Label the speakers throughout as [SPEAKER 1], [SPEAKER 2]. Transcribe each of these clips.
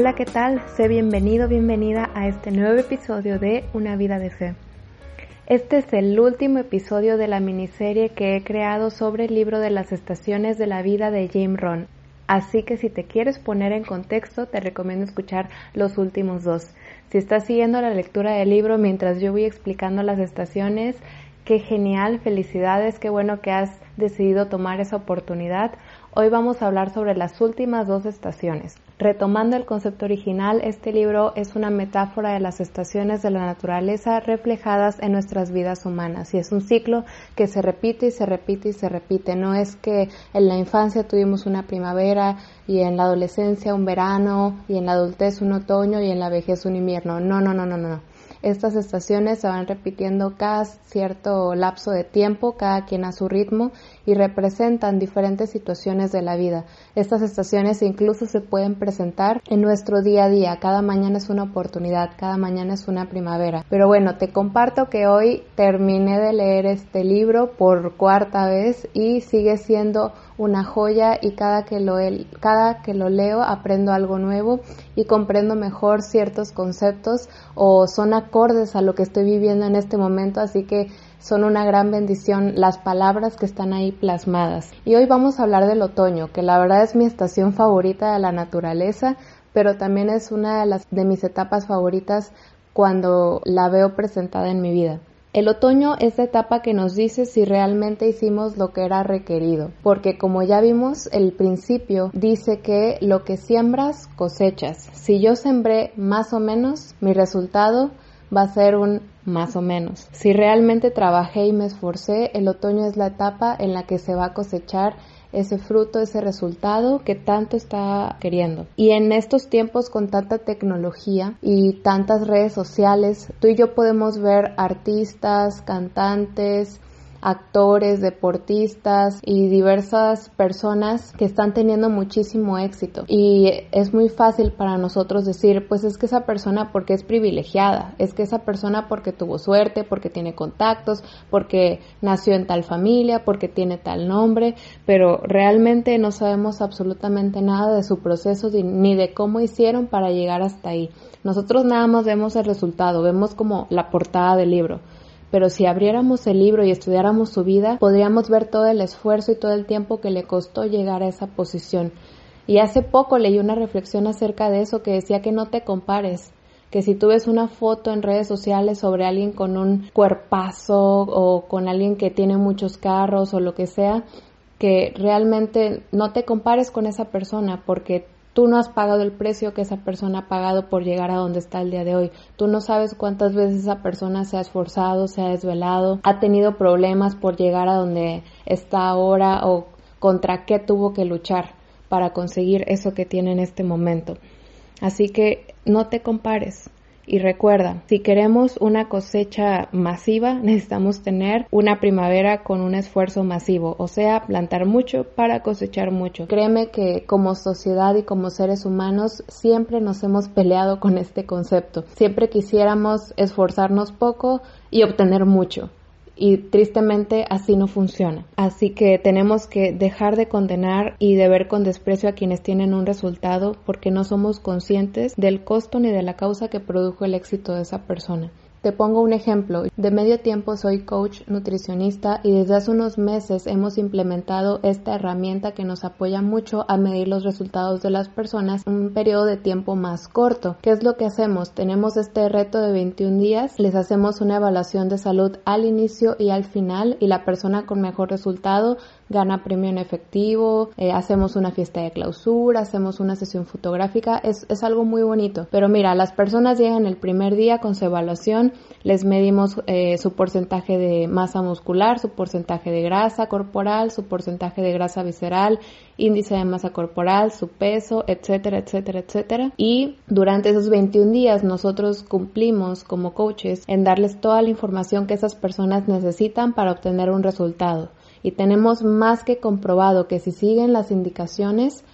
[SPEAKER 1] Hola, ¿qué tal? Sé bienvenido, bienvenida a este nuevo episodio de Una vida de fe. Este es el último episodio de la miniserie que he creado sobre el libro de las estaciones de la vida de Jim Ron. Así que si te quieres poner en contexto, te recomiendo escuchar los últimos dos. Si estás siguiendo la lectura del libro mientras yo voy explicando las estaciones, qué genial, felicidades, qué bueno que has decidido tomar esa oportunidad. Hoy vamos a hablar sobre las últimas dos estaciones. Retomando el concepto original, este libro es una metáfora de las estaciones de la naturaleza reflejadas en nuestras vidas humanas y es un ciclo que se repite y se repite y se repite. No es que en la infancia tuvimos una primavera y en la adolescencia un verano y en la adultez un otoño y en la vejez un invierno. No, no, no, no, no. Estas estaciones se van repitiendo cada cierto lapso de tiempo, cada quien a su ritmo, y representan diferentes situaciones de la vida. Estas estaciones incluso se pueden presentar en nuestro día a día. Cada mañana es una oportunidad, cada mañana es una primavera. Pero bueno, te comparto que hoy terminé de leer este libro por cuarta vez y sigue siendo una joya y cada que lo, cada que lo leo aprendo algo nuevo y comprendo mejor ciertos conceptos o son acordes a lo que estoy viviendo en este momento, así que son una gran bendición las palabras que están ahí plasmadas. Y hoy vamos a hablar del otoño, que la verdad es mi estación favorita de la naturaleza, pero también es una de, las, de mis etapas favoritas cuando la veo presentada en mi vida. El otoño es la etapa que nos dice si realmente hicimos lo que era requerido, porque como ya vimos, el principio dice que lo que siembras cosechas. Si yo sembré más o menos, mi resultado va a ser un más o menos. Si realmente trabajé y me esforcé, el otoño es la etapa en la que se va a cosechar ese fruto, ese resultado que tanto está queriendo. Y en estos tiempos con tanta tecnología y tantas redes sociales, tú y yo podemos ver artistas, cantantes, actores, deportistas y diversas personas que están teniendo muchísimo éxito. Y es muy fácil para nosotros decir, pues es que esa persona porque es privilegiada, es que esa persona porque tuvo suerte, porque tiene contactos, porque nació en tal familia, porque tiene tal nombre, pero realmente no sabemos absolutamente nada de su proceso ni de cómo hicieron para llegar hasta ahí. Nosotros nada más vemos el resultado, vemos como la portada del libro pero si abriéramos el libro y estudiáramos su vida, podríamos ver todo el esfuerzo y todo el tiempo que le costó llegar a esa posición. Y hace poco leí una reflexión acerca de eso que decía que no te compares, que si tú ves una foto en redes sociales sobre alguien con un cuerpazo o con alguien que tiene muchos carros o lo que sea, que realmente no te compares con esa persona porque Tú no has pagado el precio que esa persona ha pagado por llegar a donde está el día de hoy. Tú no sabes cuántas veces esa persona se ha esforzado, se ha desvelado, ha tenido problemas por llegar a donde está ahora o contra qué tuvo que luchar para conseguir eso que tiene en este momento. Así que no te compares. Y recuerda, si queremos una cosecha masiva, necesitamos tener una primavera con un esfuerzo masivo, o sea, plantar mucho para cosechar mucho. Créeme que como sociedad y como seres humanos siempre nos hemos peleado con este concepto. Siempre quisiéramos esforzarnos poco y obtener mucho y tristemente así no funciona. Así que tenemos que dejar de condenar y de ver con desprecio a quienes tienen un resultado porque no somos conscientes del costo ni de la causa que produjo el éxito de esa persona. Te pongo un ejemplo. De medio tiempo soy coach nutricionista y desde hace unos meses hemos implementado esta herramienta que nos apoya mucho a medir los resultados de las personas en un periodo de tiempo más corto. ¿Qué es lo que hacemos? Tenemos este reto de 21 días, les hacemos una evaluación de salud al inicio y al final y la persona con mejor resultado gana premio en efectivo, eh, hacemos una fiesta de clausura, hacemos una sesión fotográfica, es, es algo muy bonito. Pero mira, las personas llegan el primer día con su evaluación, les medimos eh, su porcentaje de masa muscular, su porcentaje de grasa corporal, su porcentaje de grasa visceral, índice de masa corporal, su peso, etcétera, etcétera, etcétera. Y durante esos 21 días nosotros cumplimos como coaches en darles toda la información que esas personas necesitan para obtener un resultado y tenemos más que comprobado que si siguen las indicaciones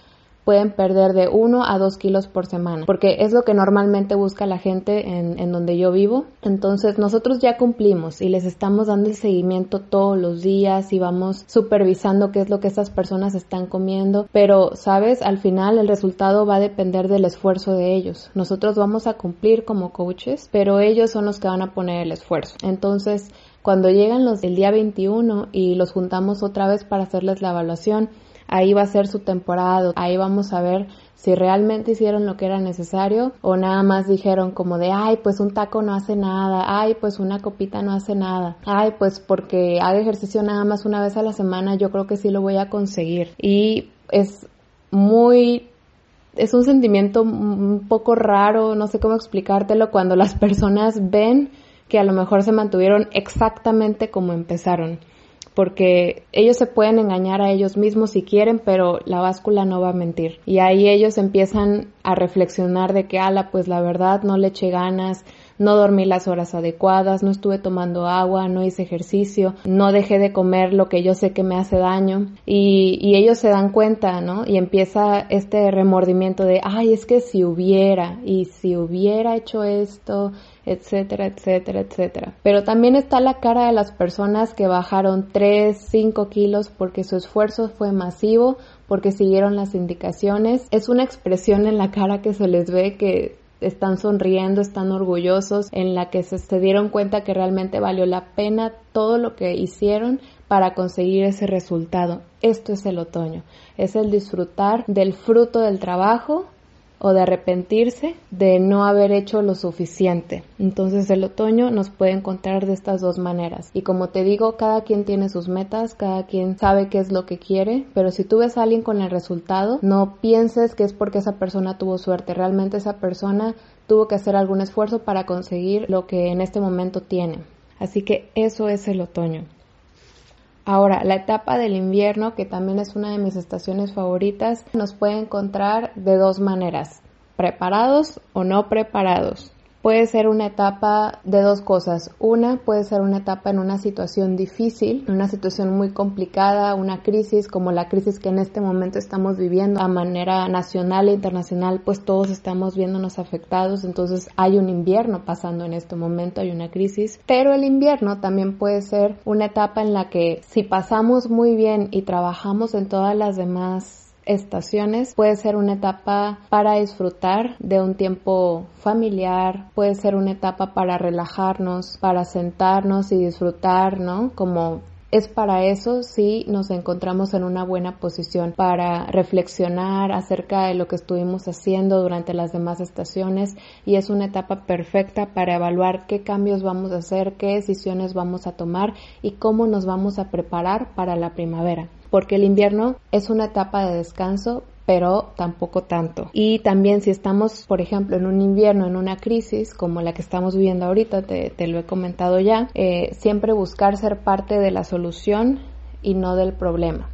[SPEAKER 1] pueden perder de 1 a 2 kilos por semana, porque es lo que normalmente busca la gente en, en donde yo vivo. Entonces nosotros ya cumplimos y les estamos dando el seguimiento todos los días y vamos supervisando qué es lo que estas personas están comiendo, pero sabes, al final el resultado va a depender del esfuerzo de ellos. Nosotros vamos a cumplir como coaches, pero ellos son los que van a poner el esfuerzo. Entonces, cuando llegan los del día 21 y los juntamos otra vez para hacerles la evaluación, ahí va a ser su temporada, ahí vamos a ver si realmente hicieron lo que era necesario o nada más dijeron como de, ay, pues un taco no hace nada, ay, pues una copita no hace nada, ay, pues porque haga ejercicio nada más una vez a la semana, yo creo que sí lo voy a conseguir. Y es muy es un sentimiento un poco raro, no sé cómo explicártelo, cuando las personas ven que a lo mejor se mantuvieron exactamente como empezaron. Porque ellos se pueden engañar a ellos mismos si quieren, pero la báscula no va a mentir. Y ahí ellos empiezan a reflexionar de que, ala, pues la verdad no le eché ganas, no dormí las horas adecuadas, no estuve tomando agua, no hice ejercicio, no dejé de comer lo que yo sé que me hace daño y, ellos se dan cuenta, ¿no? Y empieza este remordimiento de, ay, es que si hubiera y si hubiera hecho esto etcétera, etcétera, etcétera. Pero también está la cara de las personas que bajaron 3, 5 kilos porque su esfuerzo fue masivo, porque siguieron las indicaciones. Es una expresión en la cara que se les ve que están sonriendo, están orgullosos, en la que se, se, dieron cuenta que realmente valió la pena todo lo que hicieron para conseguir ese resultado. Esto es el otoño, es el disfrutar del fruto del trabajo o de arrepentirse de no haber hecho lo suficiente. Entonces el otoño nos puede encontrar de estas dos maneras. Y como te digo, cada quien tiene sus metas, cada quien sabe qué es lo que quiere, pero si tú ves a alguien con el resultado, no pienses que es porque esa persona tuvo suerte. Realmente esa persona tuvo que hacer algún esfuerzo para conseguir lo que en este momento tiene. Así que eso es el otoño. Ahora, la etapa del invierno, que también es una de mis estaciones favoritas, nos puede encontrar de dos maneras, preparados o no preparados puede ser una etapa de dos cosas. Una puede ser una etapa en una situación difícil, una situación muy complicada, una crisis como la crisis que en este momento estamos viviendo a manera nacional e internacional, pues todos estamos viéndonos afectados, entonces hay un invierno pasando en este momento, hay una crisis, pero el invierno también puede ser una etapa en la que si pasamos muy bien y trabajamos en todas las demás estaciones puede ser una etapa para disfrutar de un tiempo familiar, puede ser una etapa para relajarnos, para sentarnos y disfrutar, ¿no? Como es para eso si nos encontramos en una buena posición para reflexionar acerca de lo que estuvimos haciendo durante las demás estaciones y es una etapa perfecta para evaluar qué cambios vamos a hacer, qué decisiones vamos a tomar y cómo nos vamos a preparar para la primavera porque el invierno es una etapa de descanso, pero tampoco tanto. Y también si estamos, por ejemplo, en un invierno, en una crisis como la que estamos viviendo ahorita, te, lo he comentado ya, eh, siempre buscar ser parte de la solución y no del problema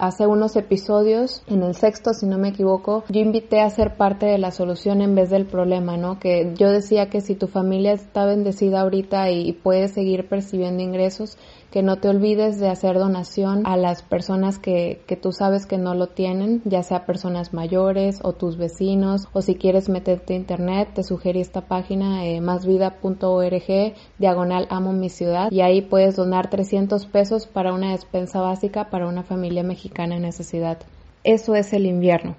[SPEAKER 1] hace unos episodios, en el sexto si no me equivoco, yo invité a ser parte de la solución en vez del problema, ¿no? Que yo decía que si tu familia está bendecida ahorita y puedes seguir percibiendo ingresos, que no te olvides de hacer donación a las personas que, que tú sabes que no lo tienen, ya sea personas mayores o tus vecinos, o si quieres meterte a internet, te sugerí esta página eh, másvida.org, diagonal amo mi ciudad, y ahí puedes donar 300 pesos para una despensa básica para una familia mexicana en necesidad. Eso es el invierno.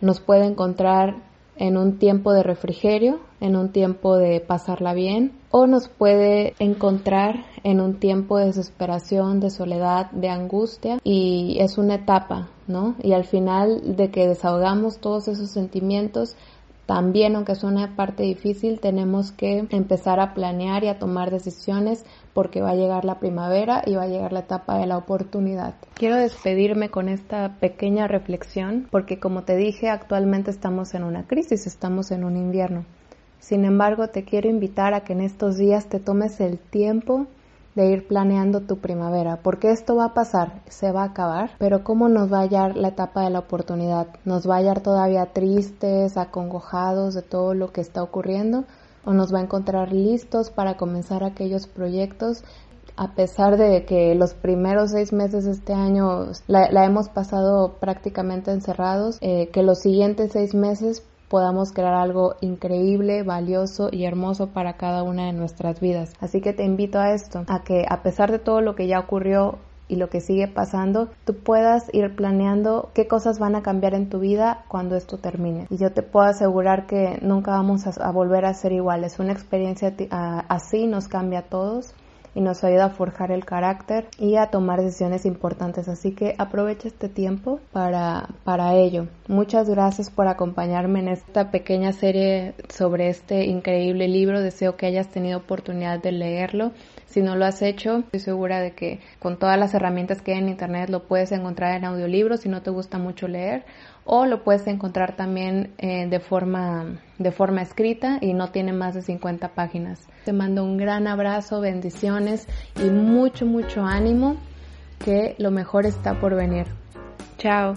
[SPEAKER 1] Nos puede encontrar en un tiempo de refrigerio, en un tiempo de pasarla bien, o nos puede encontrar en un tiempo de desesperación, de soledad, de angustia, y es una etapa, ¿no? Y al final de que desahogamos todos esos sentimientos, también, aunque es una parte difícil, tenemos que empezar a planear y a tomar decisiones porque va a llegar la primavera y va a llegar la etapa de la oportunidad. Quiero despedirme con esta pequeña reflexión porque como te dije, actualmente estamos en una crisis, estamos en un invierno. Sin embargo, te quiero invitar a que en estos días te tomes el tiempo de ir planeando tu primavera, porque esto va a pasar, se va a acabar, pero ¿cómo nos va a hallar la etapa de la oportunidad? ¿Nos va a hallar todavía tristes, acongojados de todo lo que está ocurriendo? ¿O nos va a encontrar listos para comenzar aquellos proyectos a pesar de que los primeros seis meses de este año la, hemos pasado prácticamente encerrados, eh, que los siguientes seis meses podamos crear algo increíble, valioso y hermoso para cada una de nuestras vidas. Así que te invito a esto, a que a pesar de todo lo que ya ocurrió y lo que sigue pasando, tú puedas ir planeando qué cosas van a cambiar en tu vida cuando esto termine. Y yo te puedo asegurar que nunca vamos a, volver a ser iguales. Una experiencia así nos cambia a todos y nos ayuda a forjar el carácter y a tomar decisiones importantes. Así que aprovecha este tiempo para, para ello. Muchas gracias por acompañarme en esta pequeña serie sobre este increíble libro. Deseo que hayas tenido oportunidad de leerlo. Si no lo has hecho, estoy segura de que con todas las herramientas que hay en internet lo puedes encontrar en audiolibro si no te gusta mucho leer o lo puedes encontrar también eh, de, forma, de forma escrita y no tiene más de 50 páginas. Te mando un gran abrazo, bendiciones y mucho, mucho ánimo que lo mejor está por venir. Chao.